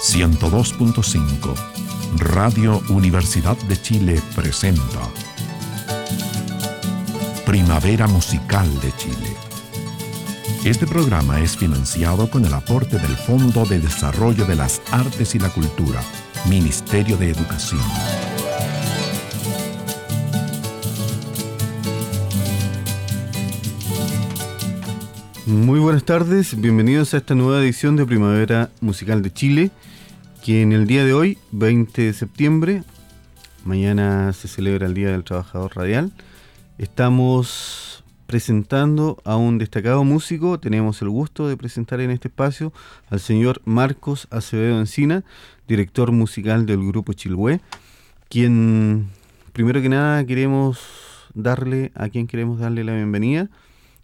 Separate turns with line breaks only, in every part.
102.5 Radio Universidad de Chile presenta Primavera Musical de Chile. Este programa es financiado con el aporte del Fondo de Desarrollo de las Artes y la Cultura, Ministerio de Educación.
Muy buenas tardes, bienvenidos a esta nueva edición de Primavera Musical de Chile, que en el día de hoy, 20 de septiembre, mañana se celebra el Día del Trabajador Radial, estamos presentando a un destacado músico, tenemos el gusto de presentar en este espacio al señor Marcos Acevedo Encina, director musical del grupo Chilhue, quien primero que nada queremos darle, a quien queremos darle la bienvenida.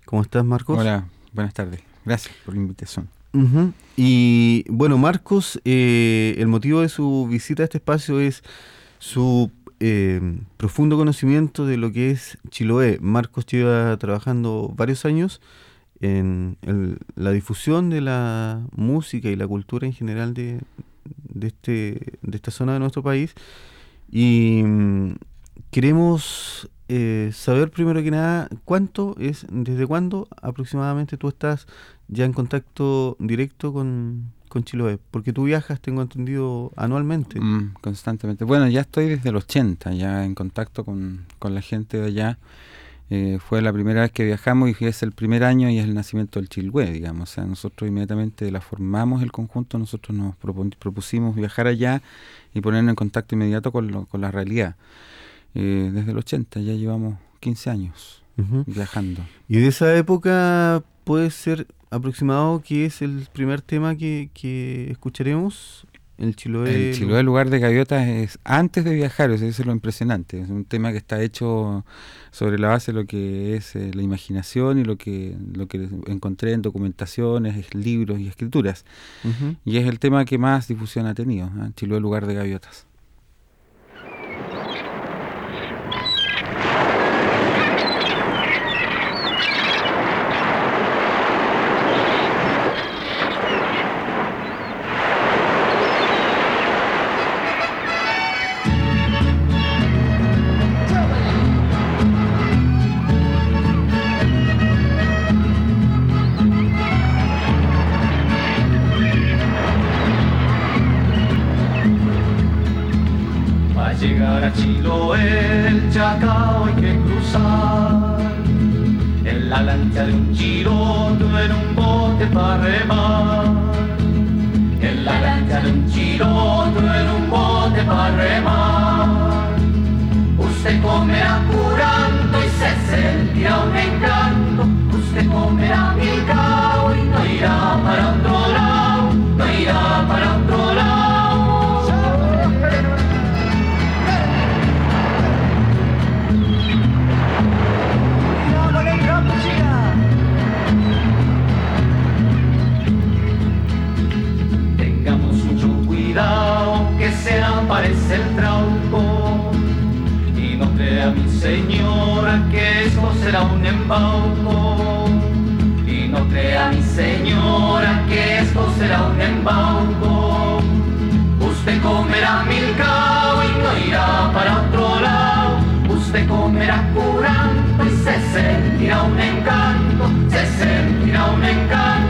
¿Cómo estás, Marcos?
Hola, Buenas tardes. Gracias por la invitación.
Y bueno, Marcos, eh, el motivo de su visita a este espacio es su eh, profundo conocimiento de lo que es Chiloé. Marcos lleva trabajando varios años en la difusión de la música y la cultura en general de, de, este, de esta zona de nuestro país. Y mm, queremos eh, saber primero que nada cuánto es, desde cuándo aproximadamente tú estás ya en contacto directo con, con Chiloé, porque tú viajas, tengo entendido, anualmente.
Mm, constantemente. Bueno, ya estoy desde el 80, ya en contacto con, con la gente de allá. Eh, fue la primera vez que viajamos y es el primer año y es el nacimiento del Chiloé, digamos. O sea, nosotros inmediatamente la formamos el conjunto, nosotros nos propusimos viajar allá y ponernos en contacto inmediato con, lo, con la realidad. Eh, desde el 80, ya llevamos 15 años viajando.
¿Y de esa época puede ser aproximado que es el primer tema que, que escucharemos?
El Chiloé. El Chiloé, lugar de gaviotas, es antes de viajar, eso es lo impresionante. Es un tema que está hecho sobre la base de lo que es eh, la imaginación y lo que, lo que encontré en documentaciones, libros y escrituras. Y es el tema que más difusión ha tenido, ¿eh? Chiloé, lugar de gaviotas.
que esto será un embauco. Y no crea mi señora que esto será un embauco. Usted comerá mil milcao y no irá para otro lado. Usted comerá curanto y se sentirá un encanto, se sentirá un encanto.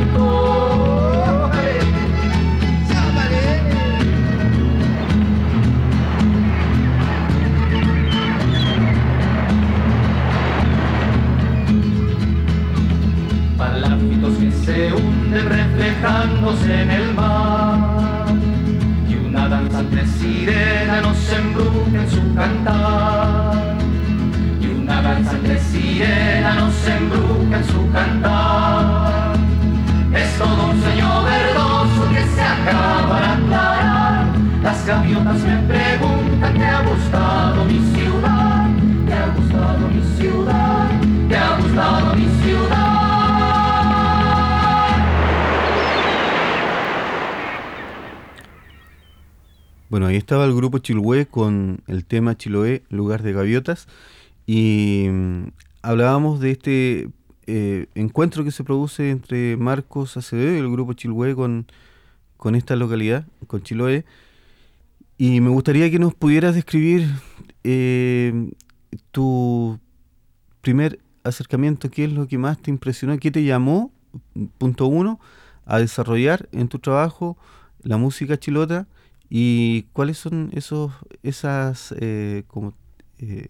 En el mar y una danzante sirena nos embruja en su cantar y una danzante sirena nos embruja en su cantar es todo un sueño verdoso que se acaba de aclarar las gaviotas me preguntan ¿te ha gustado mi ciudad? ¿te ha gustado mi ciudad? ¿te ha gustado mi ciudad?
Bueno, ahí estaba el grupo Chiloé con el tema Chiloé, lugar de gaviotas, y mm, hablábamos de este eh, encuentro que se produce entre Marcos Acevedo y el grupo Chiloé con, con esta localidad, con Chiloé. Y me gustaría que nos pudieras describir eh, tu primer acercamiento, qué es lo que más te impresionó, qué te llamó, punto uno, a desarrollar en tu trabajo la música chilota y cuáles son esos, esas, eh, como, eh,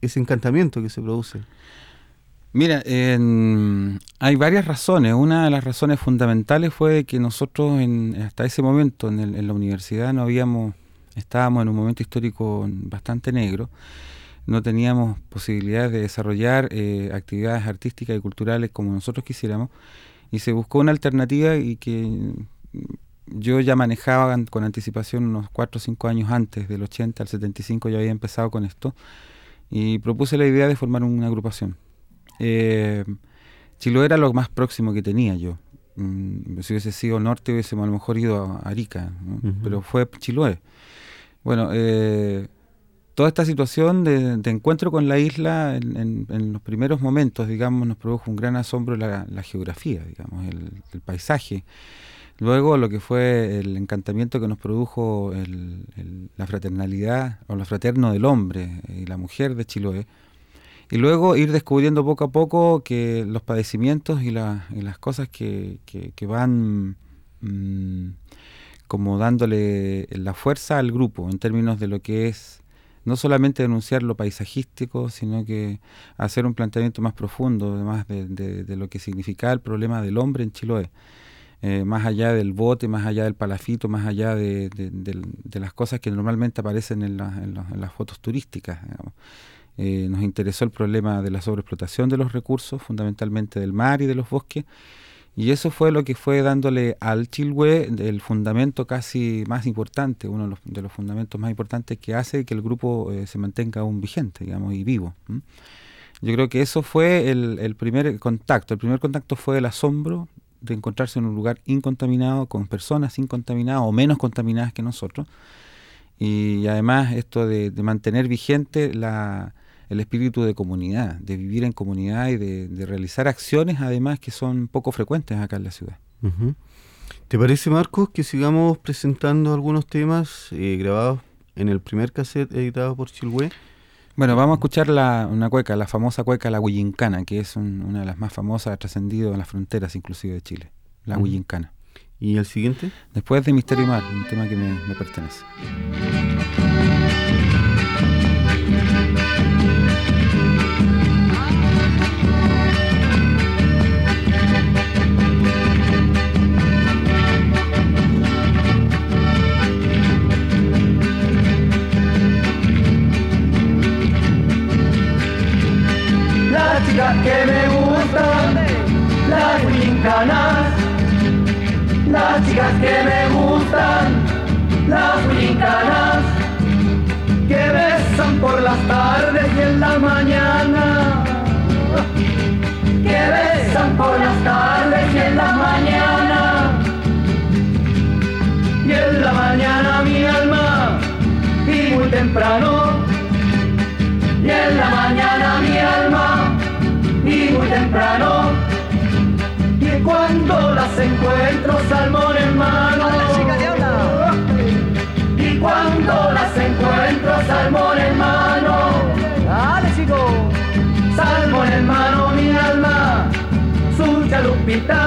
ese encantamiento que se produce.
Mira, hay varias razones. Una de las razones fundamentales fue que nosotros en, hasta ese momento en, la universidad no habíamos, estábamos en un momento histórico bastante negro, no teníamos posibilidades de desarrollar eh, actividades artísticas y culturales como nosotros quisiéramos y se buscó una alternativa y que yo ya manejaba con anticipación unos 4 o 5 años antes, del 80 al 75 ya había empezado con esto y propuse la idea de formar una agrupación eh, Chiloé era lo más próximo que tenía yo. Mm, si hubiese sido norte, hubiésemos a lo mejor ido a Arica, pero fue Chiloé. Bueno, eh, toda esta situación de, encuentro con la isla en, los primeros momentos, digamos, nos produjo un gran asombro la, geografía, digamos, el, paisaje. Luego lo que fue el encantamiento que nos produjo la fraternalidad o la fraterno del hombre y la mujer de Chiloé, y luego ir descubriendo poco a poco que los padecimientos y, las cosas que, van mm, como dándole la fuerza al grupo en términos de lo que es no solamente denunciar lo paisajístico, sino que hacer un planteamiento más profundo, además de, lo que significa el problema del hombre en Chiloé. Eh, más allá del bote, más allá del palafito, más allá de, las cosas que normalmente aparecen en, las fotos turísticas. Eh, nos interesó el problema de la sobreexplotación de los recursos, fundamentalmente del mar y de los bosques, y eso fue lo que fue dándole al Chilhue el fundamento casi más importante, uno de los, fundamentos más importantes que hace que el grupo eh, se mantenga aún vigente, digamos, y vivo. Yo creo que eso fue el, primer contacto. El primer contacto fue el asombro de encontrarse en un lugar incontaminado, con personas incontaminadas o menos contaminadas que nosotros. Y además esto de mantener vigente la, el espíritu de comunidad, de vivir en comunidad y de, realizar acciones además que son poco frecuentes acá en la ciudad.
¿Te parece, Marcos, que sigamos presentando algunos temas eh, grabados en el primer cassette editado por Chilhue?
Bueno, vamos a escuchar la, una cueca, la famosa cueca La Huillincana, que es una de las más famosas, ha trascendido en las fronteras inclusive de Chile, La uh
¿Y el siguiente?
Después de Misterio y Mar, un tema que me, me pertenece.
Que me gustan, las huincanas, las chicas que me gustan, las huincanas, que besan por las tardes y en la mañana, que besan por las tardes y en la mañana, y en la mañana mi alma, y muy temprano, y en la mañana mi alma, temprano. Y cuando las encuentro, salmón en mano. Y cuando las encuentro, salmón en mano.
Dale, chico.
Salmón en mano, mi alma, su chalupita.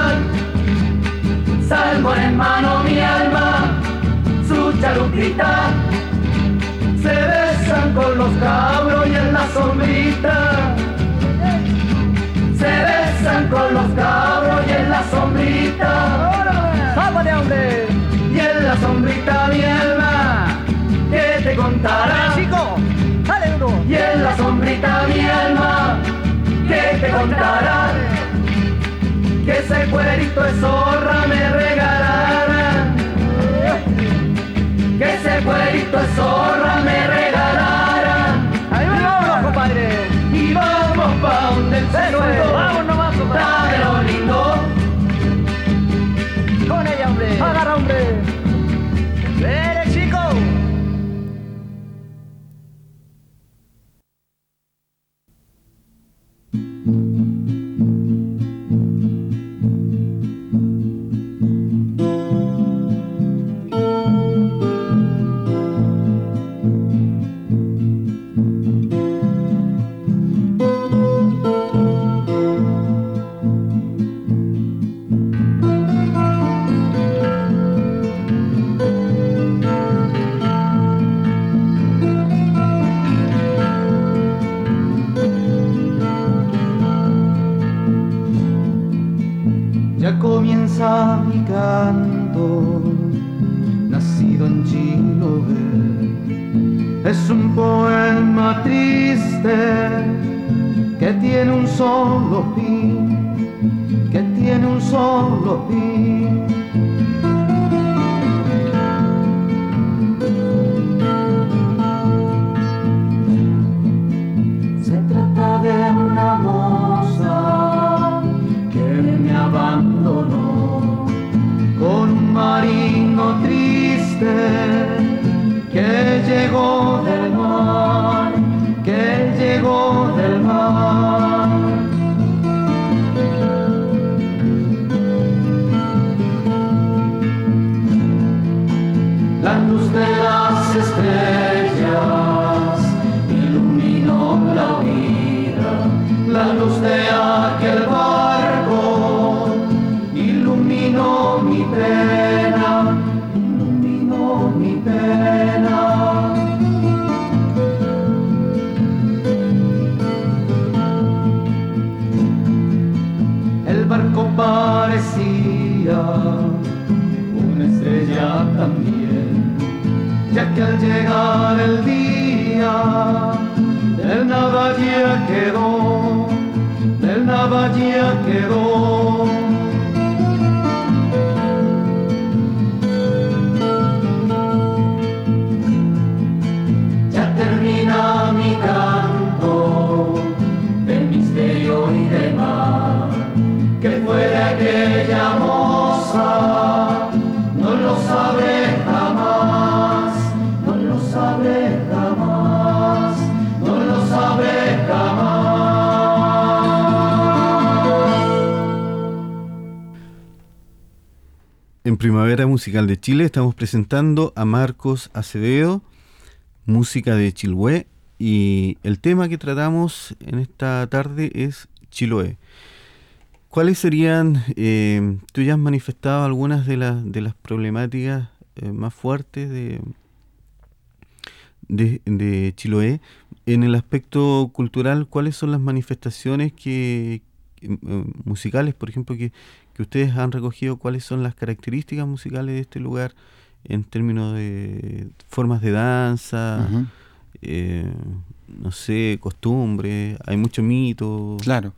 Salmón en mano, mi alma, su chalupita. Se besan con los cabros y en la sombrita besan con los cabros y en la sombrita.
¡Sábale, hombre!
Y en la sombrita mi alma, que te contará.
chico! ¡Sale uno!
Y en la sombrita mi alma, que te contará. Que ese cuerito de zorra me regalará. Que ese cuerito de zorra me regalará.
¡Ahí vamos, compadre!
Y vamos pa' donde el
suelo.
Llegó
Primavera Musical de Chile estamos presentando a Marcos Acevedo, música de Chiloé, y el tema que tratamos en esta tarde es Chiloé. ¿Cuáles serían, eh, tú ya has manifestado algunas de, las de las problemáticas eh, más fuertes de, de, de Chiloé? En el aspecto cultural, ¿cuáles son las manifestaciones que, eh, musicales, por ejemplo, que, que ustedes han recogido? ¿Cuáles son las características musicales de este lugar en términos de formas de danza? Eh, no sé, costumbres, hay mucho mito.
Claro.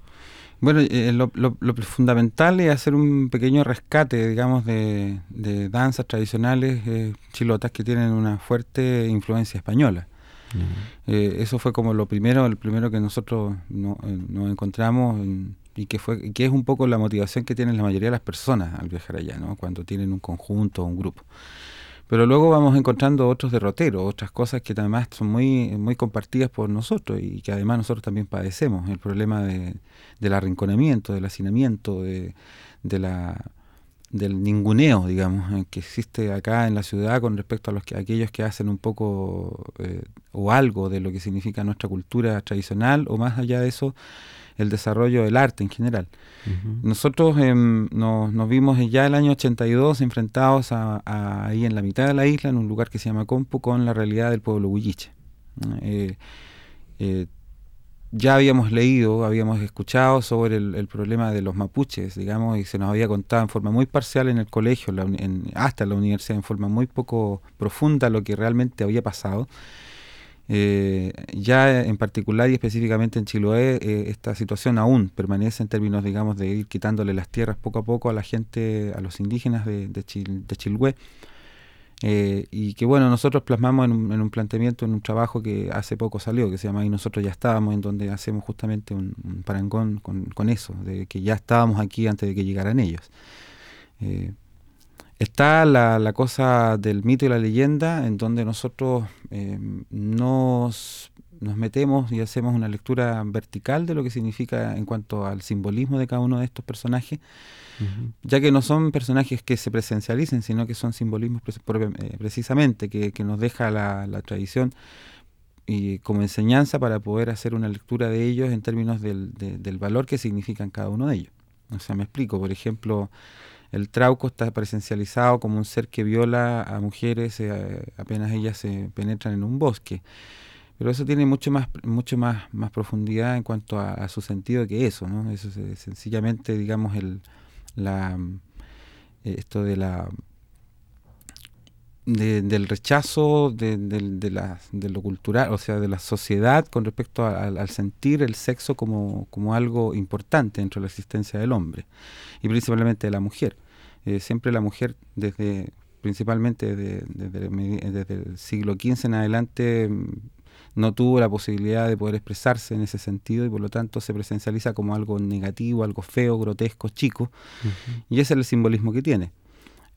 Bueno, eh, lo, lo- lo fundamental es hacer un pequeño rescate, digamos, de, de danzas tradicionales eh, chilotas que tienen una fuerte influencia española. Eh, eso fue como lo primero, el primero que nosotros no- eh, nos encontramos en- y que fue que es un poco la motivación que tienen la mayoría de las personas al viajar allá, ¿no? Cuando tienen un conjunto o un grupo. Pero luego vamos encontrando otros derroteros, otras cosas que además son muy, muy compartidas por nosotros y que además nosotros también padecemos. El problema de, del arrinconamiento, del hacinamiento, de, de la, del ninguneo, digamos, eh, que existe acá en la ciudad con respecto a los que, aquellos que hacen un poco eh, o algo de lo que significa nuestra cultura tradicional o más allá de eso, el desarrollo del arte en general. Nosotros em, nos, nos vimos ya el año 82 enfrentados a, a- ahí en la mitad de la isla, en un lugar que se llama Compu, con la realidad del pueblo huilliche. Eh, eh, ya habíamos leído, habíamos escuchado sobre el, el problema de los mapuches, digamos, y se nos había contado en forma muy parcial en el colegio, la en- hasta en la universidad, en forma muy poco profunda lo que realmente había pasado. Eh, ya en particular y específicamente en Chiloé, eh, esta situación aún permanece en términos, digamos, de ir quitándole las tierras poco a poco a la gente, a los indígenas de, de, Chil- de. Eh, y que bueno, nosotros plasmamos en un, en un planteamiento, en un trabajo que hace poco salió, que se llama Y nosotros ya estábamos, en donde hacemos justamente un, parangón con, con eso, de que ya estábamos aquí antes de que llegaran ellos. Está la, la cosa del mito y la leyenda, en donde nosotros eh, nos, nos metemos y hacemos una lectura vertical de lo que significa en cuanto al simbolismo de cada uno de estos personajes, ya que no son personajes que se presencialicen, sino que son simbolismos pre- eh, precisamente que, que nos deja la, la tradición y como enseñanza para poder hacer una lectura de ellos en términos del, de- del valor que significan cada uno de ellos. O sea, me explico, por ejemplo, el trauco está presencializado como un ser que viola a mujeres eh, apenas ellas se penetran en un bosque. Pero eso tiene mucho más, mucho más, más profundidad en cuanto a, a su sentido que eso, ¿no? Eso es eh, sencillamente, digamos, el, la, eh, esto de la del rechazo de, de, la, de, lo cultural, o sea, de la sociedad con respecto al sentir el sexo como, como, algo importante dentro de la existencia del hombre y principalmente de la mujer. Eh, siempre la mujer, desde principalmente desde, desde, el siglo XV en adelante, mm, no tuvo la posibilidad de poder expresarse en ese sentido y por lo tanto se presencializa como algo negativo, algo feo, grotesco, chico, y ese es el simbolismo que tiene.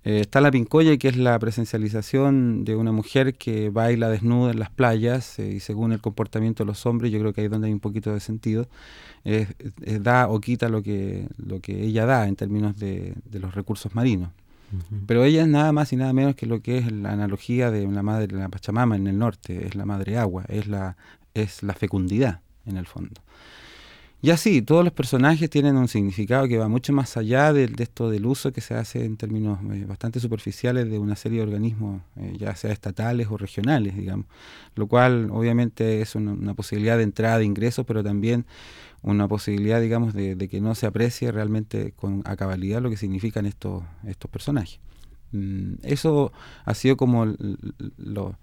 Eh, está la pincoya, que es la presencialización de una mujer que baila desnuda en las playas eh, y según el comportamiento de los hombres, yo creo que ahí es donde hay un poquito de sentido, da o quita lo que, lo que ella da en términos de, los recursos marinos. Pero ella es nada más y nada menos que lo que es la analogía de la madre de la Pachamama en el norte, es la madre agua, es la, es la fecundidad en el fondo. Y así, todos los personajes tienen un significado que va mucho más allá de, esto del uso que se hace en términos eh, bastante superficiales de una serie de organismos, eh, ya sea estatales o regionales, digamos, lo cual obviamente es una, posibilidad de entrada de ingresos, pero también una posibilidad, digamos, de, que no se aprecie realmente con a cabalidad lo que significan estos, estos personajes. Mm, eso ha sido como lo,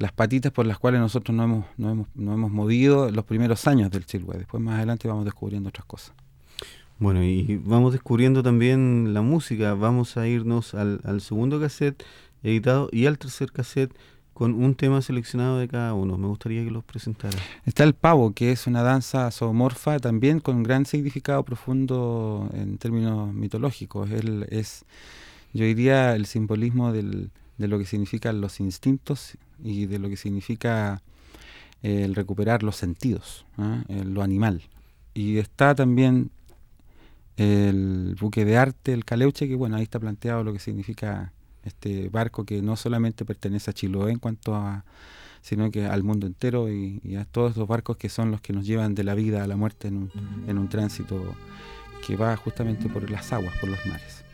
las patitas por las cuales nosotros no hemos, no hemos, no hemos movido los primeros años del Chilhue. Después más adelante vamos descubriendo otras cosas.
Bueno, y vamos descubriendo también la música. Vamos a irnos al, al segundo cassette editado y al tercer cassette con un tema seleccionado de cada uno. Me gustaría que los presentara.
Está el pavo, que es una danza zoomorfa también con gran significado profundo en términos mitológicos. Él es, yo diría, el simbolismo del, de lo que significan los instintos y de lo que significa eh, el recuperar los sentidos, ¿ah? lo animal. Y está también el buque de arte, el caleuche, que bueno, ahí está planteado lo que significa este barco que no solamente pertenece a Chiloé en cuanto a sino que al mundo entero y, a todos los barcos que son los que nos llevan de la vida a la muerte en un, en un tránsito que va justamente por las aguas, por los mares.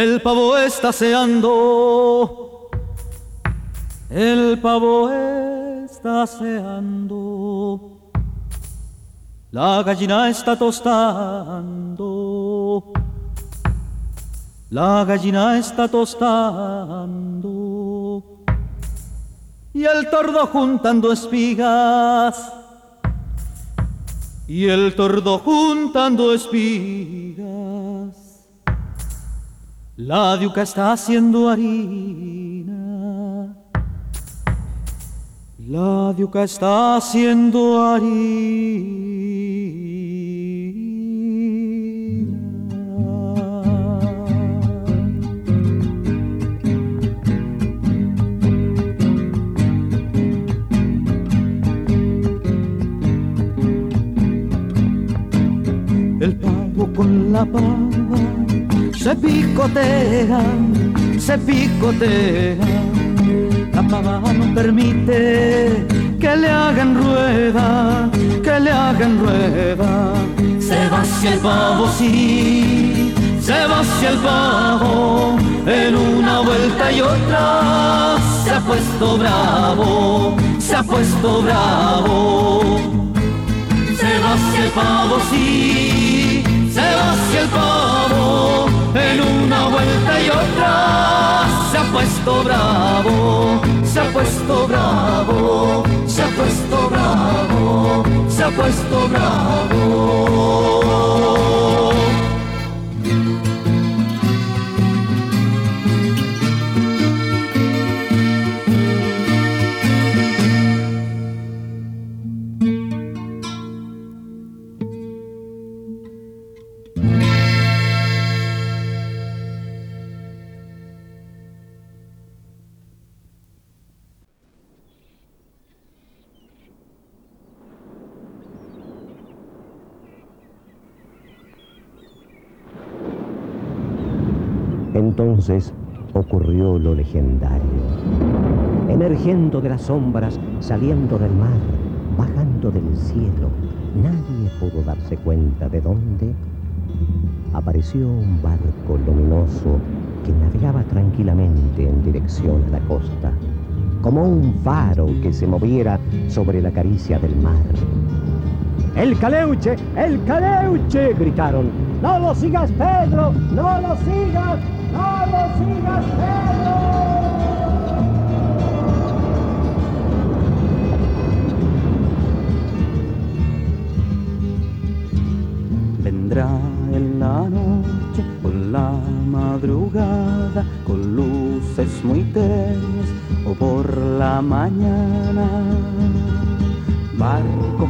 El pavo está seando, el pavo está seando, la gallina está tostando, la gallina está tostando, y el tordo juntando espigas, y el tordo juntando espigas. La diuca está haciendo harina. La diuca está haciendo harina. El pavo con la pava se picotea, se picotea. La pava no permite
que le hagan rueda, que le hagan rueda. Se va hacia el pavo, sí, se va hacia el pavo, en una vuelta y otra se ha puesto bravo, se ha puesto bravo. Se va hacia el pavo, sí, hacia el pavo, en una vuelta y otra se ha puesto bravo, se ha puesto bravo, se ha puesto bravo, se ha puesto bravo.
Entonces ocurrió lo legendario. Emergiendo de las sombras, saliendo del mar, bajando del cielo, nadie pudo darse cuenta de dónde apareció un barco luminoso que navegaba tranquilamente en dirección a la costa, como un faro que se moviera sobre la caricia del mar. ¡El caleuche! ¡El caleuche! gritaron. ¡No lo sigas, Pedro! ¡No lo sigas! ¡No lo sigas, Pedro!
Vendrá en la noche, con la madrugada, con luces muy tenues o por la mañana. Barco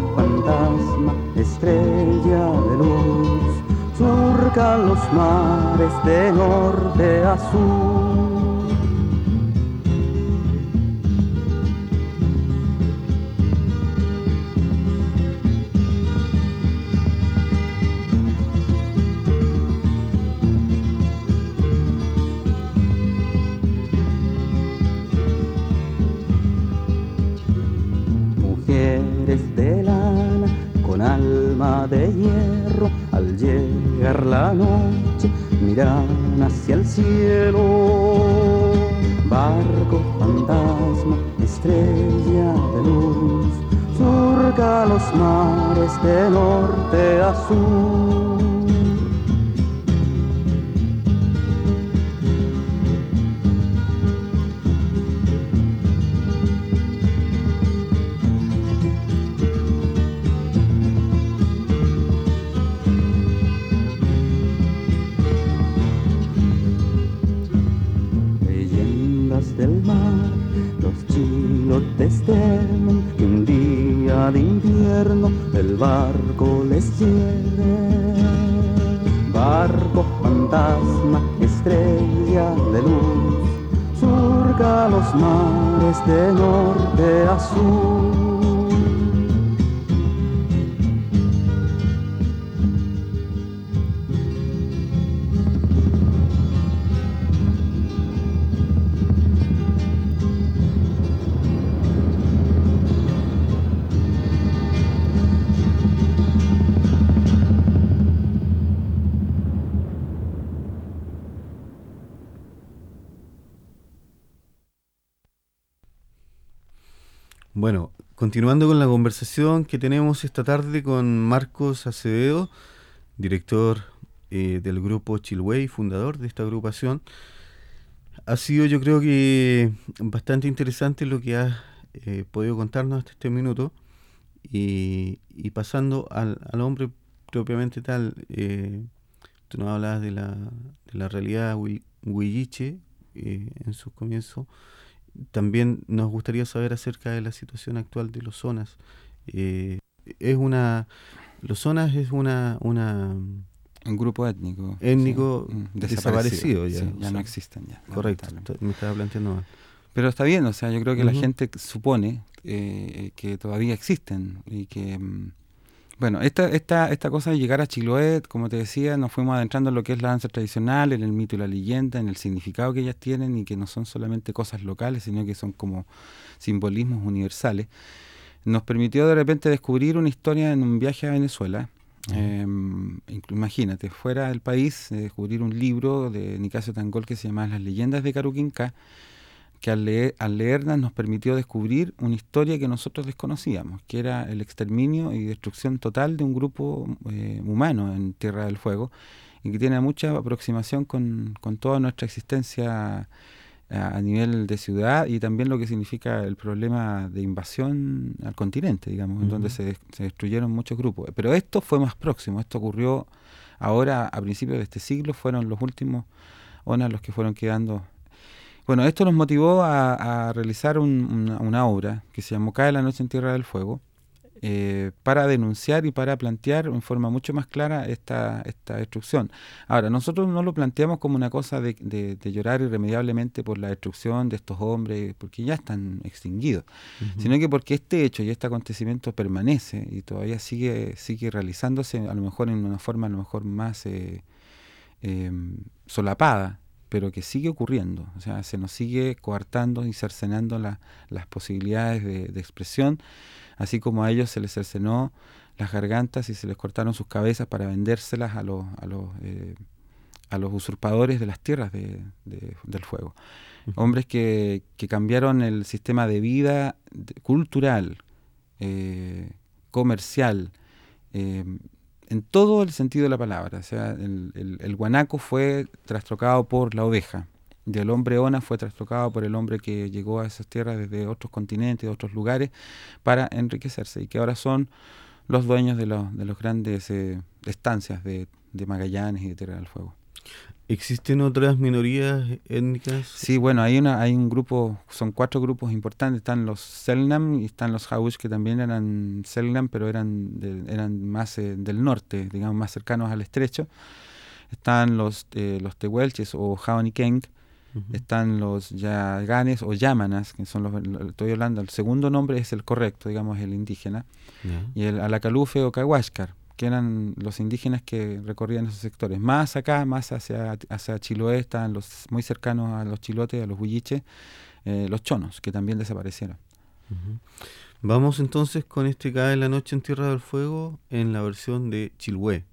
fantasma, estrella de luz, surca los mares de norte a sur. Miran hacia el cielo. Barco fantasma, estrella de luz, surca los mares de norte a sur.
Bueno, continuando con la conversación que tenemos esta tarde con Marcos Acevedo, director eh, del grupo Chilway, fundador de esta agrupación. Ha sido yo creo que bastante interesante lo que has eh, podido contarnos hasta este minuto y, pasando al, hombre propiamente tal, eh, tú nos hablabas de la, de la realidad hui- huilliche en sus comienzos. También nos gustaría saber acerca de la situación actual de los zonas. Eh, es una, los zonas es una, una
Un grupo étnico.
Étnico
sí, mm,
desaparecido ya,
sí, ya
sea,
no existen ya.
correcto. Me estaba planteando mal.
Pero está bien, o sea, yo creo que la gente supone eh, que todavía existen y que... Bueno, esta, esta, esta cosa de llegar a Chiloé, como te decía, nos fuimos adentrando en lo que es la danza tradicional, en el mito y la leyenda, en el significado que ellas tienen y que no son solamente cosas locales, sino que son como simbolismos universales. nos permitió de repente descubrir una historia en un viaje a Venezuela. Eh, imagínate, fuera del país, eh, descubrir un libro de Nicasio Tangol que se llama Las leyendas de Caruquinca, que al, leer, al leerlas nos permitió descubrir una historia que nosotros desconocíamos, que era el exterminio y destrucción total de un grupo eh, humano en Tierra del Fuego, y que tiene mucha aproximación con, con toda nuestra existencia a, nivel de ciudad y también lo que significa el problema de invasión al continente, digamos, en donde se, se, destruyeron muchos grupos. Pero esto fue más próximo, esto ocurrió ahora a principios de este siglo, fueron los últimos ONAS los que fueron quedando. Bueno, esto nos motivó a, realizar una, una, obra que se llamó Cae la noche en Tierra del Fuego, eh, para denunciar y para plantear en forma mucho más clara esta, esta destrucción. Ahora, nosotros no lo planteamos como una cosa de, de, llorar irremediablemente por la destrucción de estos hombres, porque ya están extinguidos, sino que porque este hecho y este acontecimiento permanece y todavía sigue, sigue realizándose, a lo mejor en una forma a lo mejor más eh, em, solapada, pero que sigue ocurriendo, o sea, se nos sigue coartando y cercenando las posibilidades de, de expresión así como a ellos se les cercenó las gargantas y se les cortaron sus cabezas para vendérselas a los, a los, eh, a los usurpadores de las tierras de, del fuego. Hombres que, que, cambiaron el sistema de vida cultural, eh, comercial, eh, en todo el sentido de la palabra. O sea, el, el, guanaco fue trastrocado por la oveja, y el hombre Ona fue trastocado por el hombre que llegó a esas tierras desde otros continentes, de otros lugares, para enriquecerse y que ahora son los dueños de, los, de los grandes eh, estancias de, de, Magallanes y de Tierra del Fuego.
¿Existen otras minorías étnicas?
Sí, bueno, hay una hay un grupo, son cuatro grupos importantes, están los Selnam y están los Haush que también eran Selnam, pero eran eran más eh, del norte, digamos más cercanos al estrecho. Están los eh, los Tehuelches o Jaonikenk, están los Yaganes o Yámanas, que son los, estoy hablando, el segundo nombre es el correcto, digamos, el indígena, y el Alacalufe o Cahuáscar, que eran los indígenas que recorrían esos sectores. Más acá, más hacia, hacia Chiloé, están los muy cercanos a los chilotes, a los huilliches, eh, los chonos, que también desaparecieron.
Vamos entonces con este Cae la Noche en Tierra del Fuego en la versión de Chiloé.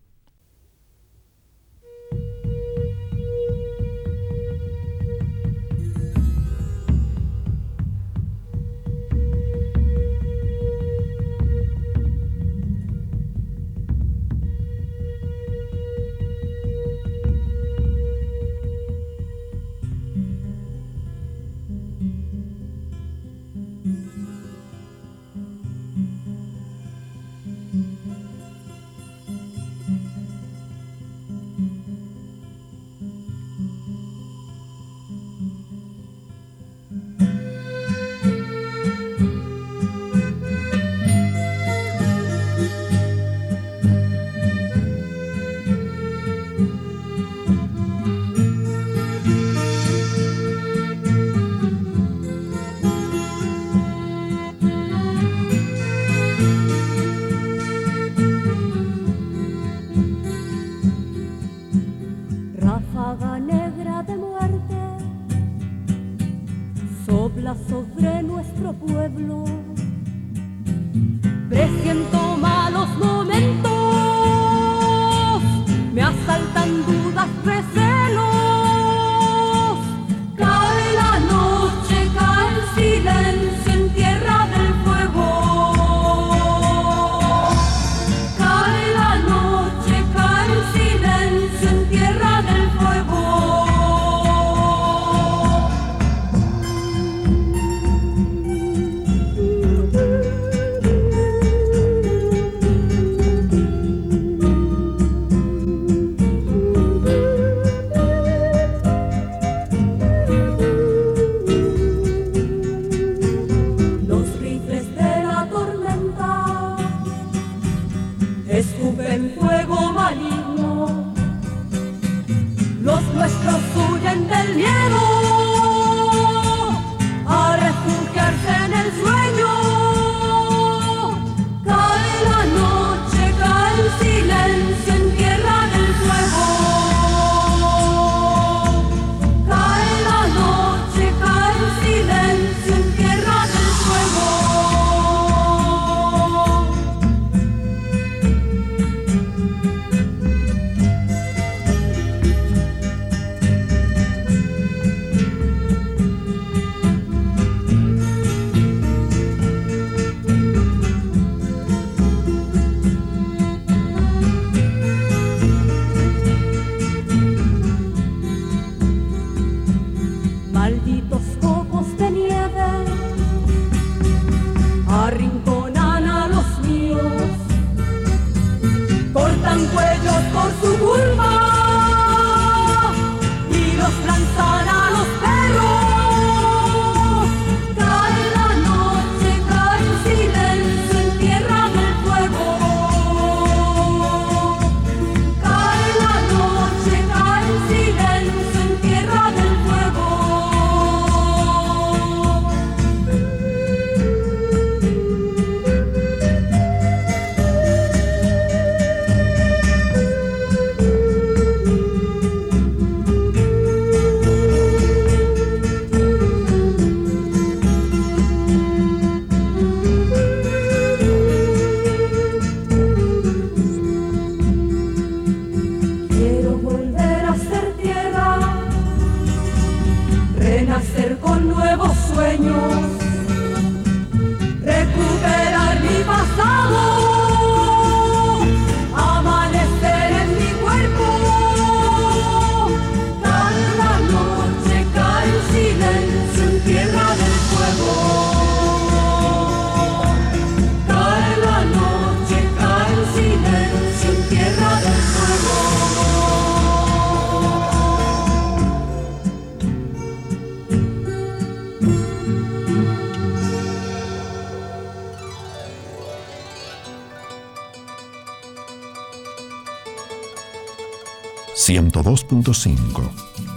102.5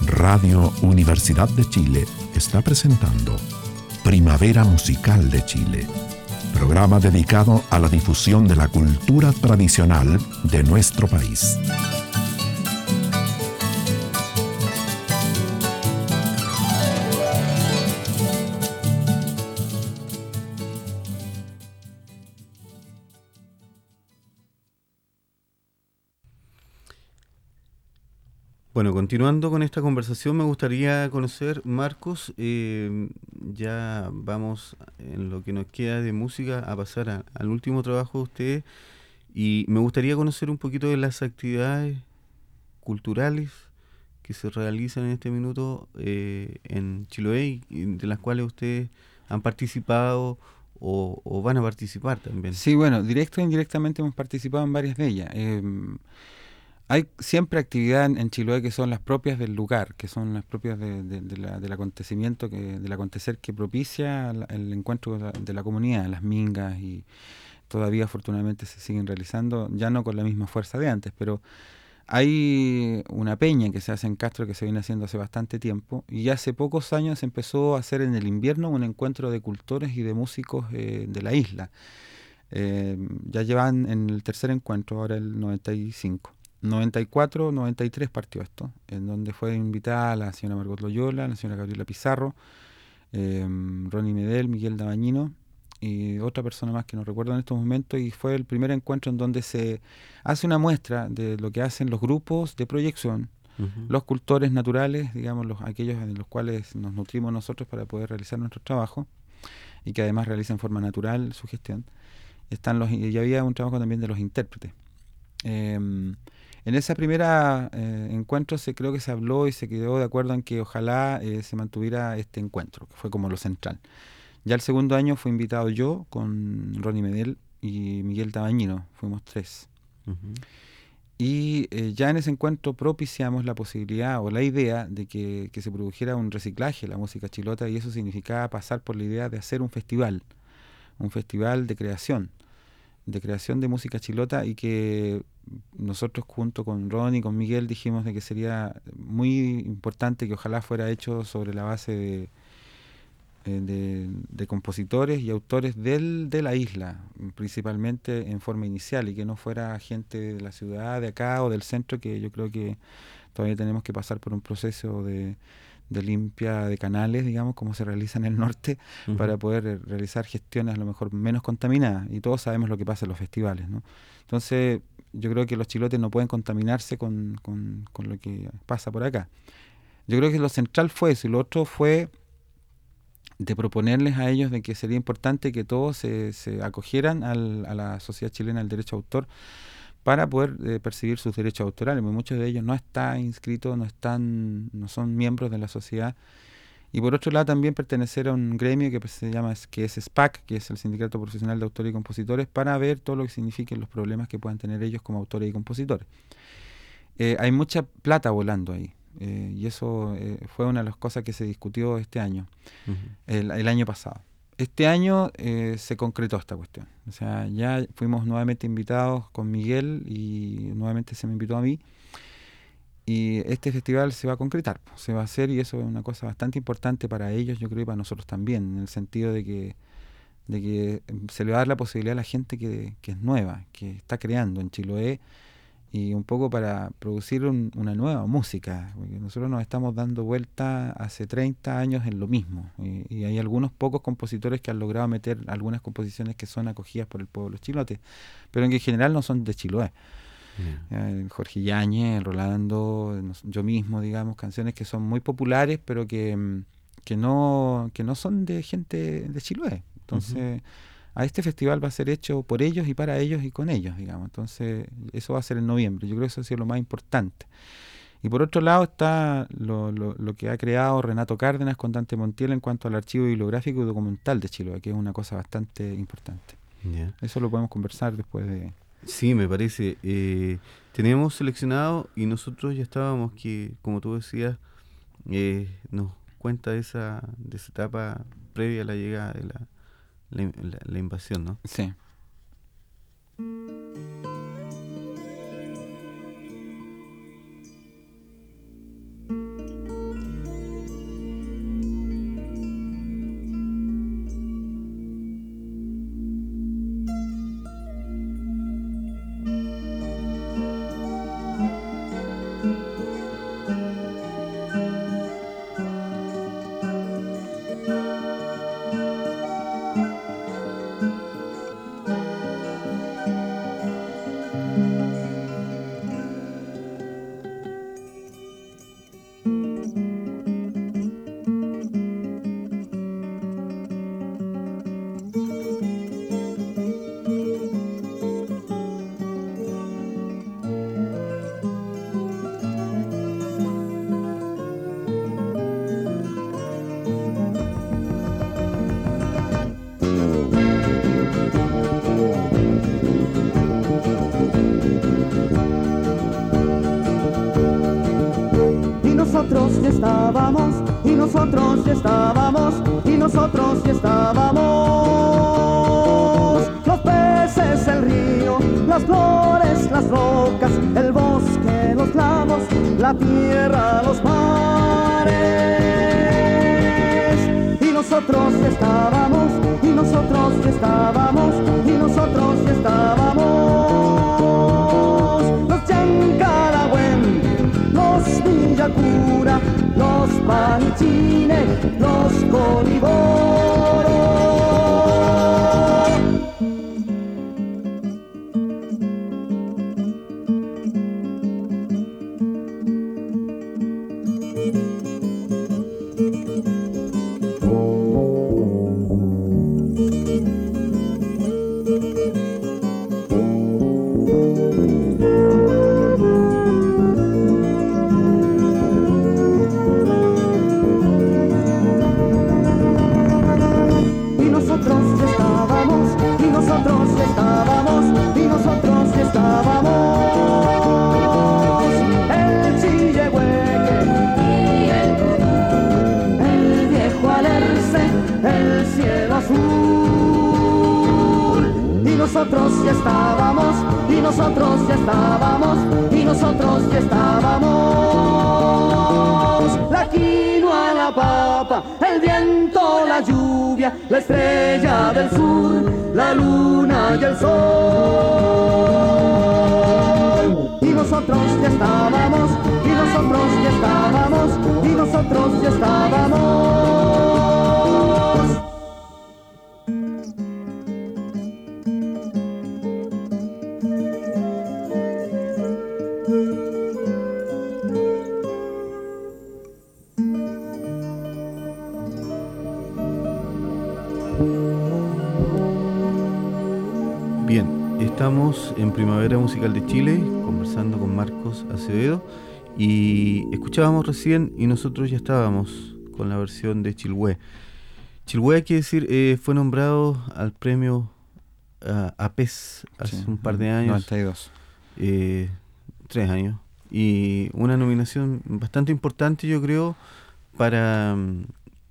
Radio Universidad de Chile está presentando Primavera Musical de Chile, programa dedicado a la difusión de la cultura tradicional de nuestro país.
Continuando con esta conversación, me gustaría conocer, Marcos, eh, ya vamos en lo que nos queda de música a pasar al último trabajo de ustedes y me gustaría conocer un poquito de las actividades culturales que se realizan en este minuto eh, en Chiloé y de las cuales ustedes han participado o, van a participar también.
Sí, bueno, directo e indirectamente hemos participado en varias de ellas. Eh, hay siempre actividad en, Chiloé que son las propias del lugar, que son las propias de- la- del acontecimiento, que, del acontecer que propicia el encuentro de la, comunidad, las mingas y todavía afortunadamente se siguen realizando, ya no con la misma fuerza de antes, pero hay una peña que se hace en Castro que se viene haciendo hace bastante tiempo y hace pocos años empezó a hacer en el invierno un encuentro de cultores y de músicos eh, de la isla. Eh, ya llevan en el tercer encuentro, ahora el 95. 94, 93 partió esto, en donde fue invitada la señora Margot Loyola, la señora Gabriela Pizarro, eh, Ronnie Medel, Miguel Dabañino y otra persona más que no recuerdo en estos momentos y fue el primer encuentro en donde se hace una muestra de lo que hacen los grupos de proyección, los cultores naturales, digamos, los, aquellos en los cuales nos nutrimos nosotros para poder realizar nuestro trabajo y que además realizan en forma natural su gestión. Están los, y había un trabajo también de los intérpretes. Em, en esa primera eh, encuentro se creo que se habló y se quedó de acuerdo en que ojalá eh, se mantuviera este encuentro, que fue como lo central. Ya el segundo año fui invitado yo con Ronnie Medel y Miguel Tabañino, fuimos tres. Y eh, ya en ese encuentro propiciamos la posibilidad o la idea de que, que se produjera un reciclaje de la música chilota y eso significaba pasar por la idea de hacer un festival, un festival de creación, de creación de música chilota y que nosotros junto con Ron y con Miguel dijimos de que sería muy importante que ojalá fuera hecho sobre la base de, eh, de, de compositores y autores del, de la isla, principalmente en forma inicial, y que no fuera gente de la ciudad, de acá o del centro, que yo creo que todavía tenemos que pasar por un proceso de, de limpia de canales, digamos, como se realiza en el norte, para poder eh, realizar gestiones a lo mejor menos contaminadas. Y todos sabemos lo que pasa en los festivales, ¿no? Entonces, yo creo que los chilotes no pueden contaminarse con, con- con lo que pasa por acá. Yo creo que lo central fue eso, y lo otro fue de proponerles a ellos de que sería importante que todos se, se acogieran al- a la sociedad chilena del derecho a autor para poder eh, percibir sus derechos autorales. porque Muchos de ellos no están inscritos, no están, no son miembros de la sociedad. Y por otro lado también pertenecer a un gremio que se llama que es SPAC, que es el Sindicato Profesional de Autores y Compositores, para ver todo lo que signifiquen los problemas que puedan tener ellos como autores y compositores. Eh, hay mucha plata volando ahí. eh, y eso eh, fue una de las cosas que se discutió este año el año pasado. Este año eh, se concretó esta cuestión. O sea, ya fuimos nuevamente invitados con Miguel y nuevamente se me invitó a mí. Y este festival se va a concretar, se va a hacer y eso es una cosa bastante importante para ellos, yo creo, y para nosotros también, en el sentido de que, de que em, se le va a dar la posibilidad a la gente que, que es nueva, que está creando en Chiloé y un poco para producir un- una nueva música, porque nosotros nos estamos dando vuelta hace 30 años en lo mismo, y, y hay algunos pocos compositores que han logrado meter algunas composiciones que son acogidas por el pueblo chilote, pero en general no son de Chiloé. Eh, Jorge Yañez, el Rolando, yo mismo, digamos, canciones que son muy populares, pero que, mm, que, no, que no son de gente de Chiloé. Entonces, a este festival va a ser hecho por ellos y para ellos y con ellos, digamos. Entonces, eso va a ser en noviembre. Yo creo que eso ha sido lo más importante. Y por otro lado está lo, lo- lo que ha creado Renato Cárdenas con Dante Montiel en cuanto al archivo bibliográfico y documental de Chiloé, que es una cosa bastante importante. Eso lo podemos conversar después de...
Sí, me parece. Eh, tenemos seleccionado y nosotros ya estábamos que, como tú decías, eh, nos cuenta de esa, de esa etapa previa a la llegada de la, la, la- invasión, ¿no?
Sí.
Los Coliboro.
Escuchábamos recién y nosotros ya estábamos con la versión de Chilhue. Chilhue, hay que decir, eh, fue nombrado al premio APES hace
Sí,
un par de años,
92.
eh, tres años, y una nominación bastante importante yo creo para mm,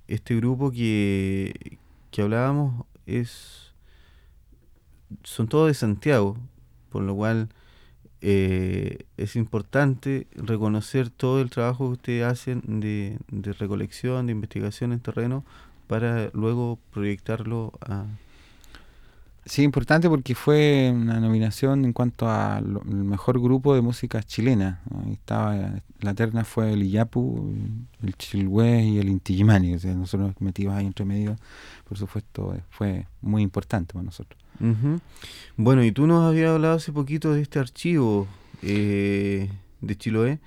este grupo que, que hablábamos es son todos de Santiago, por lo cual eh, es importante reconocer todo el trabajo que ustedes hacen de, de recolección, de investigación en terreno, para luego proyectarlo a...
Sí, importante porque fue una nominación en cuanto al mejor grupo de música chilena. estaba, la terna fue el Iyapu, el Chilhue y el Inti Illimani. O sea, nosotros metidos ahí entre medio, por supuesto, eh, fue muy importante para nosotros.
Bueno, y tú nos habías hablado hace poquito de este archivo eh, de Chiloé,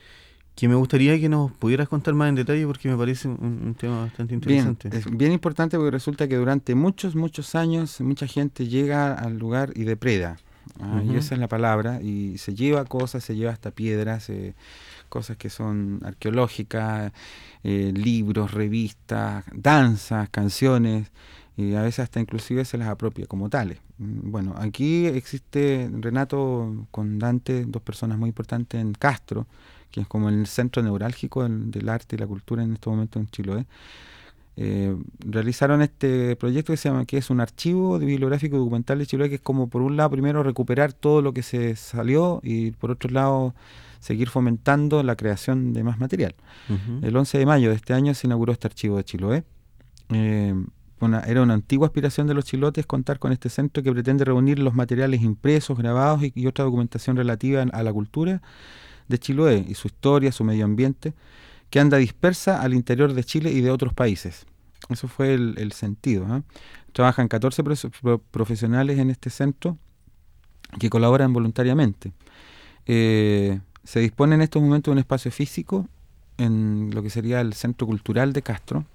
que me gustaría que nos pudieras contar más en detalle porque me parece un, un tema bastante
Bien,
interesante.
es bien importante porque resulta que durante muchos, muchos años mucha gente llega al lugar y depreda. ah. Y esa es la palabra. Y se lleva cosas, se lleva hasta piedras, eh, cosas que son arqueológicas, eh, libros, revistas, danzas, canciones. Y a veces hasta inclusive se las apropia como tales. Mm, Bueno, aquí existe Renato con Dante, dos personas muy importantes en Castro, que es como el centro neurálgico del, del arte y la cultura en este momento en Chiloé eh, realizaron este proyecto que se llama que es un archivo de bibliográfico documental de Chiloé que es como por un lado primero recuperar todo lo que se salió y por otro lado seguir fomentando la creación de más material.
Ujú.
El 11 de mayo de este año se inauguró este archivo de Chiloé. Eh, una- era una antigua aspiración de los chilotes contar con este centro que pretende reunir los materiales impresos, grabados y, y otra documentación relativa a la cultura de Chiloé y su historia, su medio ambiente, que anda dispersa al interior de Chile y de otros países. Eso fue el, el sentido. ¿ah? Trabajan 14 pros- pro- profesionales en este centro que colaboran voluntariamente. Eh, se dispone en estos momentos de un espacio físico en lo que sería el Centro Cultural de Castro,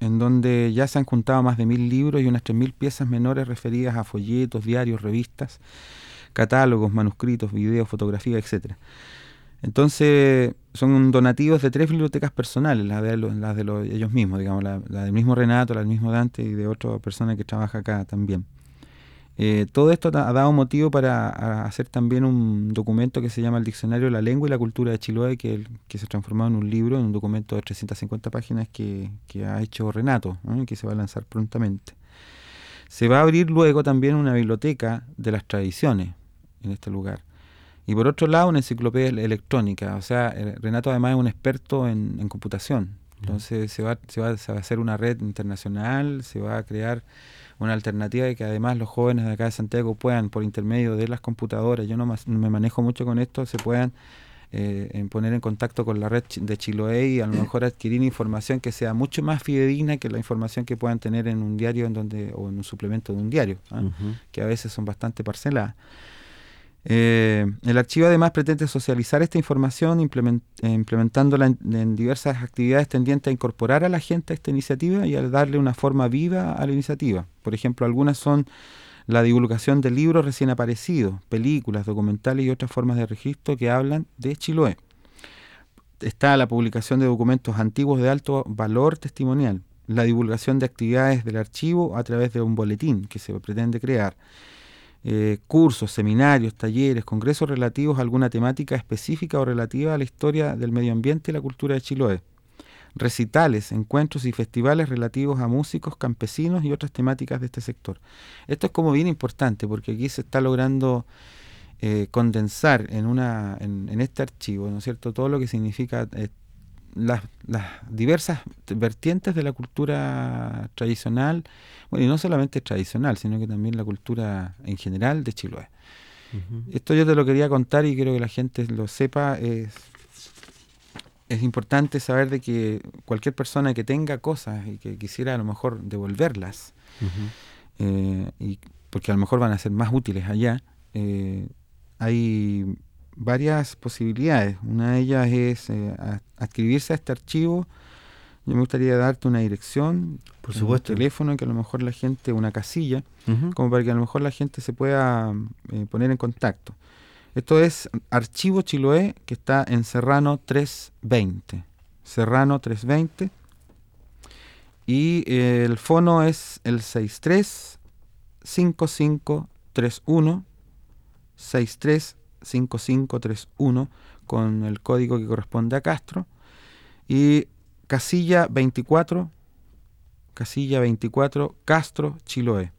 en donde ya se han juntado más de mil libros y unas tres mil piezas menores referidas a folletos, diarios, revistas, catálogos, manuscritos, videos, fotografías, etcétera. Entonces, son donativos de tres bibliotecas personales, las de, de los- ellos mismos, digamos, la, del mismo Renato, la del mismo Dante y de otra persona que trabaja acá también. Eh, todo esto ha dado motivo para hacer también un documento que se llama el Diccionario de la Lengua y la Cultura de Chiloé, que, que se ha transformado en un libro, en un documento de 350 páginas que, ha hecho Renato, que se va a lanzar prontamente. Se va a abrir luego también una biblioteca de las tradiciones en este lugar. Y por otro lado, una enciclopedia electrónica. O sea, eh, Renato además es un experto en, computación. Entonces se va, se, va, se va a hacer una red internacional, se va a crear una alternativa de que además los jóvenes de acá de Santiago puedan, por intermedio de las computadoras, yo no me manejo mucho con esto, se puedan eh, poner en contacto con la red de Chiloé y a lo mejor adquirir información que sea mucho más fidedigna que la información que puedan tener en un diario en donde o en un suplemento de un diario, ¿ah? que a veces son bastante parceladas. Eh, el archivo además pretende socializar esta información implementándola en, diversas actividades tendientes a incorporar a la gente a esta iniciativa y a darle una forma viva a la iniciativa. Por ejemplo, algunas son la divulgación de libros recién aparecidos, películas, documentales y otras formas de registro que hablan de Chiloé. Está la publicación de documentos antiguos de alto valor testimonial, la divulgación de actividades del archivo a través de un boletín que se pretende crear eh, cursos, seminarios, talleres, congresos relativos a alguna temática específica o relativa a la historia del medio ambiente y la cultura de Chiloé. Recitales, encuentros y festivales relativos a músicos, campesinos y otras temáticas de este sector. Esto es como bien importante porque aquí se está logrando eh, condensar en, una, en, este archivo, ¿no es cierto?, todo lo que significa eh, las, diversas vertientes de la cultura tradicional, bueno, y no solamente tradicional, sino que también la cultura en general de Chiloé. Esto yo te lo quería contar y quiero que la gente lo sepa. Es, es importante saber de que cualquier persona que tenga cosas y que quisiera a lo mejor devolverlas, eh, y porque a lo mejor van a ser más útiles allá, eh, hay varias posibilidades. Una de ellas es eh, adscribirse a este archivo. Yo me gustaría darte una dirección,
por supuesto,
un teléfono que a lo mejor la gente, una casilla, como para que a lo mejor la gente se pueda eh, poner en contacto. Esto es Archivo Chiloé, que está en Serrano 320. Serrano 320. Y eh, el fono es el 63 5531 63 5531 con el código que corresponde a Castro. Y casilla 24, casilla 24, Castro, Chiloé.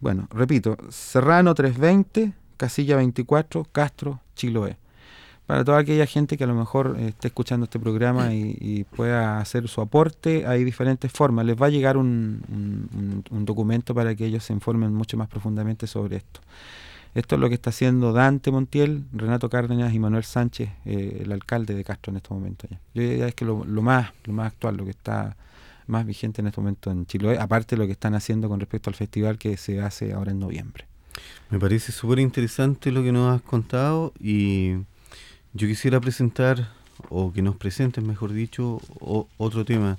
Bueno, repito, Serrano 320, casilla 24, Castro, Chiloé. Para toda aquella gente que a lo mejor esté escuchando este programa y, pueda hacer su aporte, hay diferentes formas. Les va a llegar un documento para que ellos se informen mucho más profundamente sobre esto. Esto es lo que está haciendo Dante Montiel, Renato Cárdenas y Manuel Sánchez, eh, el alcalde de Castro en este momento. Ya. Yo diría es que lo, más, lo más actual, lo que está más vigente en este momento en Chiloé, aparte de lo que están haciendo con respecto al festival que se hace ahora en noviembre.
Me parece súper interesante lo que nos has contado y yo quisiera presentar, o que nos presentes, mejor dicho, otro tema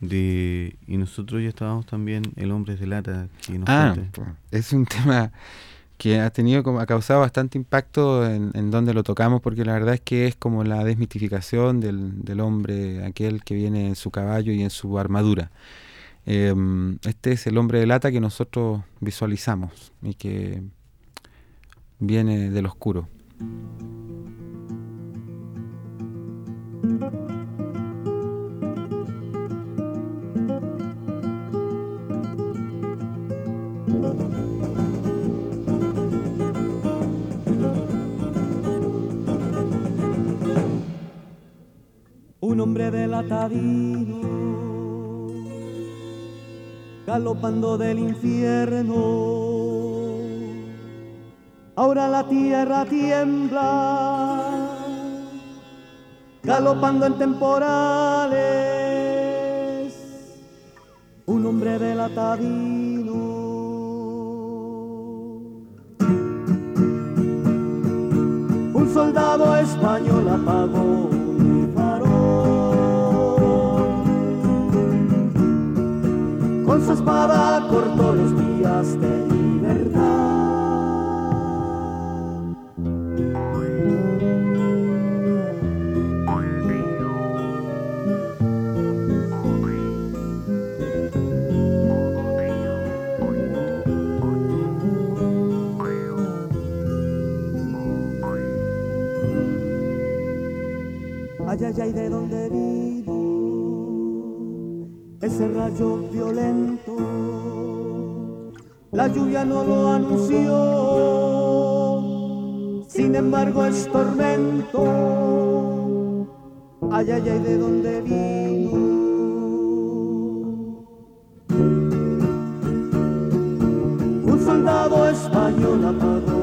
de y nosotros ya estábamos también el hombre de lata que nos
ah, es un tema que ha tenido ha causado bastante impacto en, donde lo tocamos porque la verdad es que es como la desmitificación del, del hombre aquel que viene en su caballo y en su armadura. Em, este es el hombre de lata que nosotros visualizamos y que viene del oscuro
un hombre de latadino, galopando del infierno. Ahora la tierra tiembla, galopando en temporales, un hombre de latadino. Un soldado español apagó con su espada cortó los días de libertad. ay, ay, de dónde vivo ese rayo violento. La lluvia no lo anunció, sin embargo es tormento. Ay, ay, ay, de dónde vino. Un soldado español apagó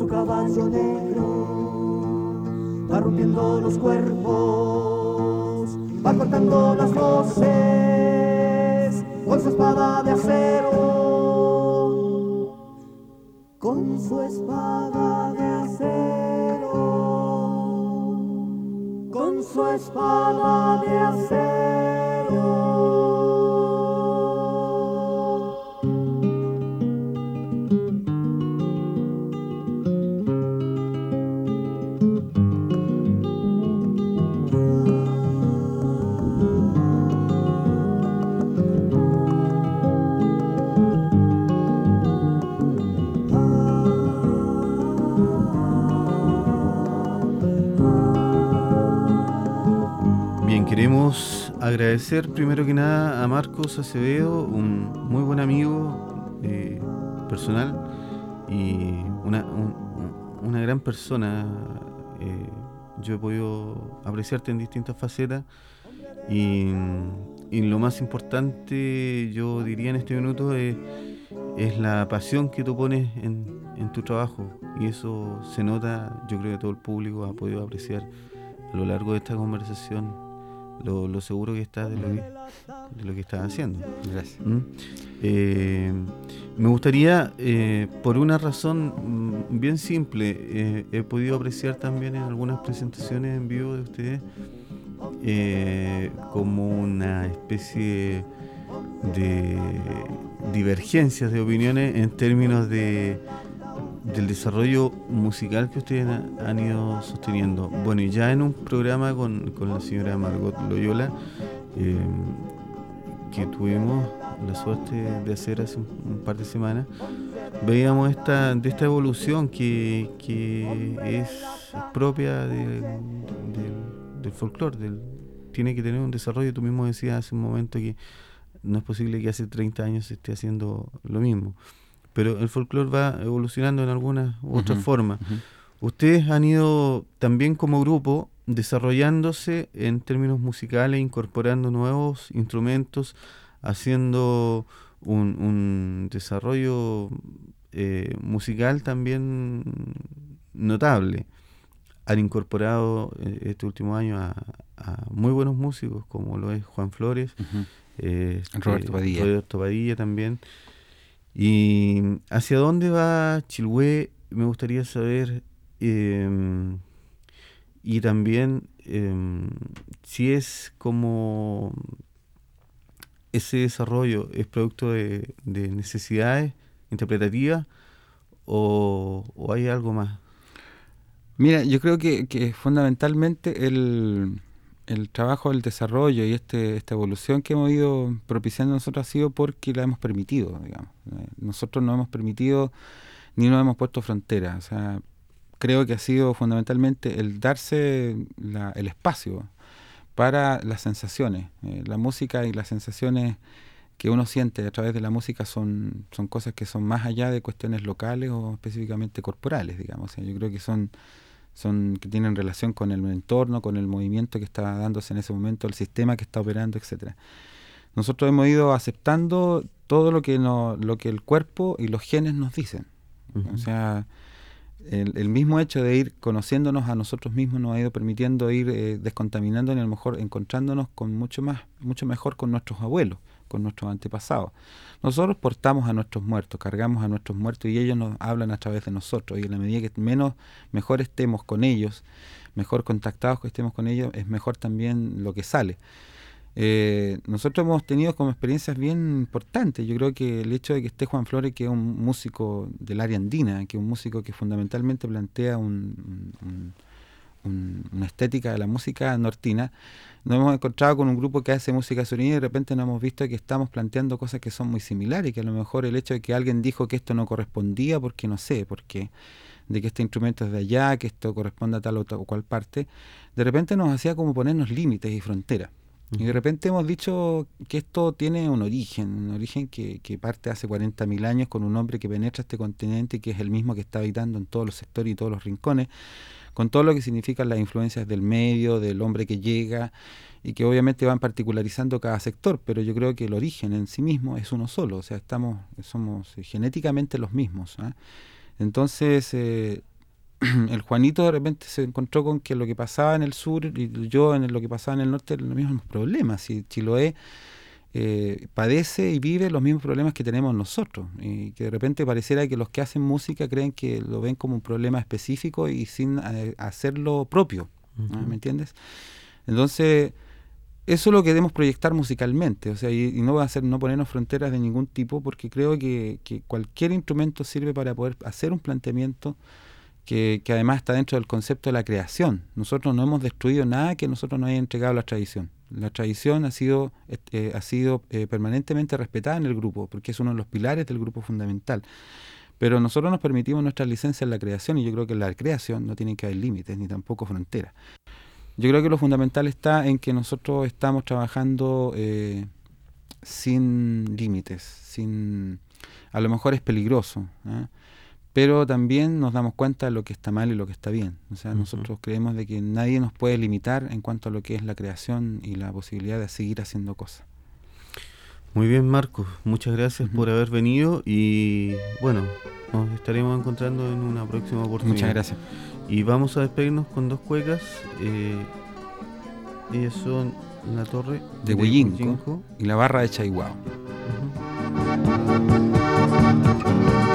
su caballo negro va rompiendo los cuerpos, va cortando las voces con su espada de acero. Con su espada de acero, con su espada de acero.
Agradecer primero que nada a Marcos Acevedo, un muy buen amigo eh, personal y una, un- una gran persona. eh, yo he podido apreciarte en distintas facetas y, lo más importante, yo diría en este minuto, es, la pasión que tú pones en tu trabajo y eso se nota, yo creo que todo el público ha podido apreciar a lo largo de esta conversación lo, lo seguro que estás de lo que, de lo que estás haciendo.
Gracias.
¿Mm? Eh, me gustaría, eh, por una razón mm, bien simple, eh, he podido apreciar también en algunas presentaciones en vivo de ustedes como una especie de divergencias de opiniones en términos de del desarrollo musical que ustedes ha- han ido sosteniendo. Bueno, y ya en un programa con, con la señora Margot Loyola, eh, que tuvimos la suerte de hacer hace un, par de semanas, veíamos esta, de esta evolución que, que es propia de- del- del folclore, del, tiene que tener un desarrollo, tú mismo decías hace un momento que no es posible que hace 30 años se esté haciendo lo mismo. Pero el folclore va evolucionando en alguna u otra forma. Ustedes han ido también como grupo desarrollándose en términos musicales, incorporando nuevos instrumentos, haciendo un, un desarrollo eh, musical también notable. Han incorporado eh, este último año a, a muy buenos músicos, como lo es Juan Flores, eh, este,
Roberto Padilla.
Roberto Padilla también. ¿Y hacia dónde va Chilhue? Me gustaría saber. em, y también em, si es como ese desarrollo es producto de, de necesidades interpretativas o, hay algo más.
Mira, yo creo que fundamentalmente el, el trabajo, el desarrollo y este, esta evolución que hemos ido propiciando nosotros ha sido porque la hemos permitido, digamos. Nosotros no hemos permitido ni nos hemos puesto fronteras. O sea, creo que ha sido fundamentalmente el darse la- el espacio para las sensaciones. Eh, la música y las sensaciones que uno siente a través de la música son, son cosas que son más allá de cuestiones locales o específicamente corporales, digamos. O sea, yo creo que son, son que tienen relación con el entorno, con el movimiento que está dándose en ese momento, el sistema que está operando, etcétera. Nosotros hemos ido aceptando todo lo que no, lo que el cuerpo y los genes nos dicen. O sea, el, el mismo hecho de ir conociéndonos a nosotros mismos nos ha ido permitiendo ir eh, descontaminando y a lo mejor encontrándonos con mucho más, mucho mejor con nuestros abuelos, con nuestros antepasados. Nosotros portamos a nuestros muertos, cargamos a nuestros muertos y ellos nos hablan a través de nosotros. Y en la medida que menos, mejor estemos con ellos, mejor contactados que estemos con ellos, es mejor también lo que sale. Eh, nosotros hemos tenido como experiencias bien importantes. Yo creo que el hecho de que esté Juan Flores, que es un músico del área andina, que es un músico que fundamentalmente plantea un, un- una estética de la música nortina, nos hemos encontrado con un grupo que hace música surina y de repente nos hemos visto que estamos planteando cosas que son muy similares y que a lo mejor el hecho de que alguien dijo que esto no correspondía porque no sé, porque de que este instrumento es de allá, que esto corresponde a tal o, tal o cual parte, de repente nos hacía como ponernos límites y fronteras. Y de repente hemos dicho que esto tiene un origen, un origen que, que parte hace 40.000 años con un hombre que penetra este continente y que es el mismo que está habitando en todos los sectores y todos los rincones, con todo lo que significan las influencias del medio, del hombre que llega y que obviamente van particularizando cada sector, pero yo creo que el origen en sí mismo es uno solo, o sea, estamos somos genéticamente los mismos. ¿ah? Entonces, eh, el Juanito de repente se encontró con que lo que pasaba en el sur y yo en lo que pasaba en el norte eran los mismos problemas. Y Chiloé eh, padece y vive los mismos problemas que tenemos nosotros. Y que de repente pareciera que los que hacen música creen que lo ven como un problema específico y sin eh, hacerlo propio. ¿no? ¿Me entiendes? Entonces, eso lo queremos proyectar musicalmente. O sea, y, y no va a ser no ponernos fronteras de ningún tipo, porque creo que, que cualquier instrumento sirve para poder hacer un planteamiento que, además está dentro del concepto de la creación. Nosotros no hemos destruido nada que nosotros no haya entregado la tradición. La tradición ha sido, eh, ha sido eh, permanentemente respetada en el grupo, porque es uno de los pilares del grupo fundamental. Pero nosotros nos permitimos nuestra licencia en la creación y yo creo que la creación no tiene que haber límites ni tampoco fronteras. Yo creo que lo fundamental está en que nosotros estamos trabajando eh, sin límites, sin a lo mejor es peligroso. Pero también nos damos cuenta de lo que está mal y lo que está bien. O sea, uh -huh. nosotros creemos de que nadie nos puede limitar en cuanto a lo que es la creación y la posibilidad de seguir haciendo cosas.
Muy bien, Marcos. Muchas gracias uh -huh. por haber venido y bueno, nos estaremos encontrando en una próxima oportunidad.
Muchas gracias.
Y vamos a despedirnos con dos cuecas. Eh, ellas son La Torre
de, de Huillinco y La Barra de Chaiguao. Uh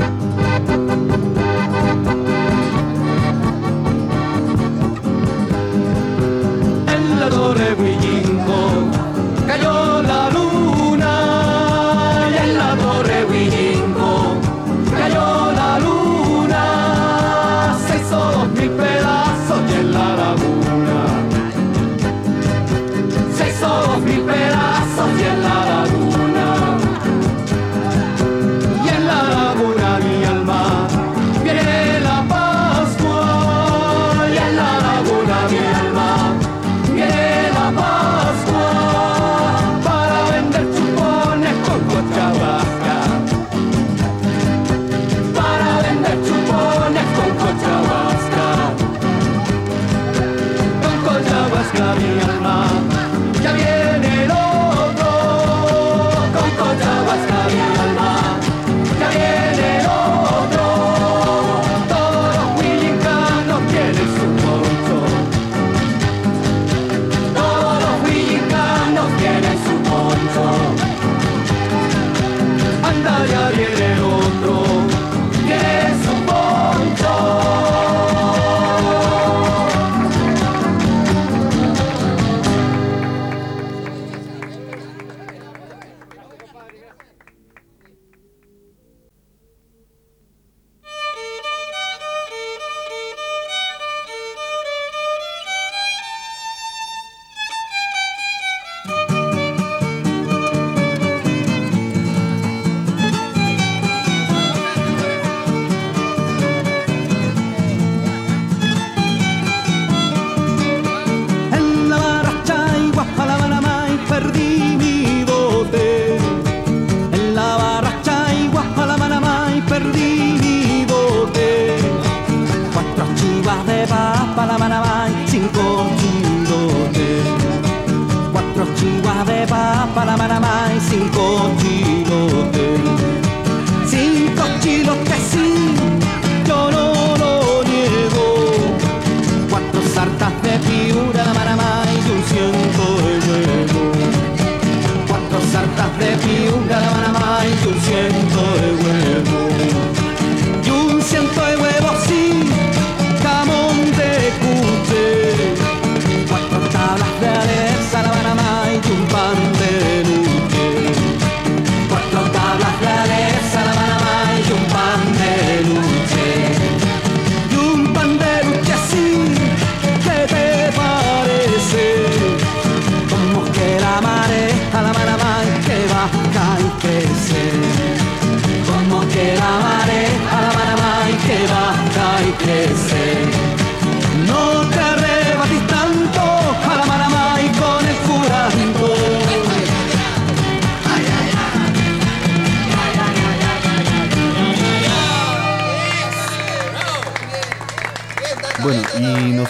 de papa la manamay, cinco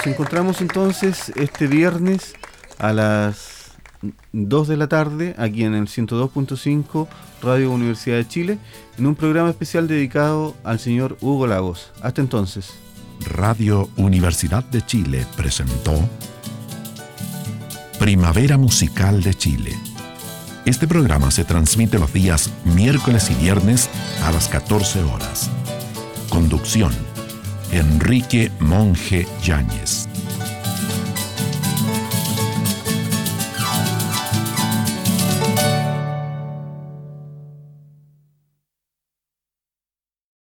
encontramos entonces este viernes a las 2 de la tarde aquí en el 102.5 Radio Universidad de Chile en un programa especial dedicado al señor Hugo Lagos. Hasta entonces.
Radio Universidad de Chile presentó Primavera Musical de Chile. Este programa se transmite los días miércoles y viernes a las 14 horas. Conducción. Enrique Monje Yáñez.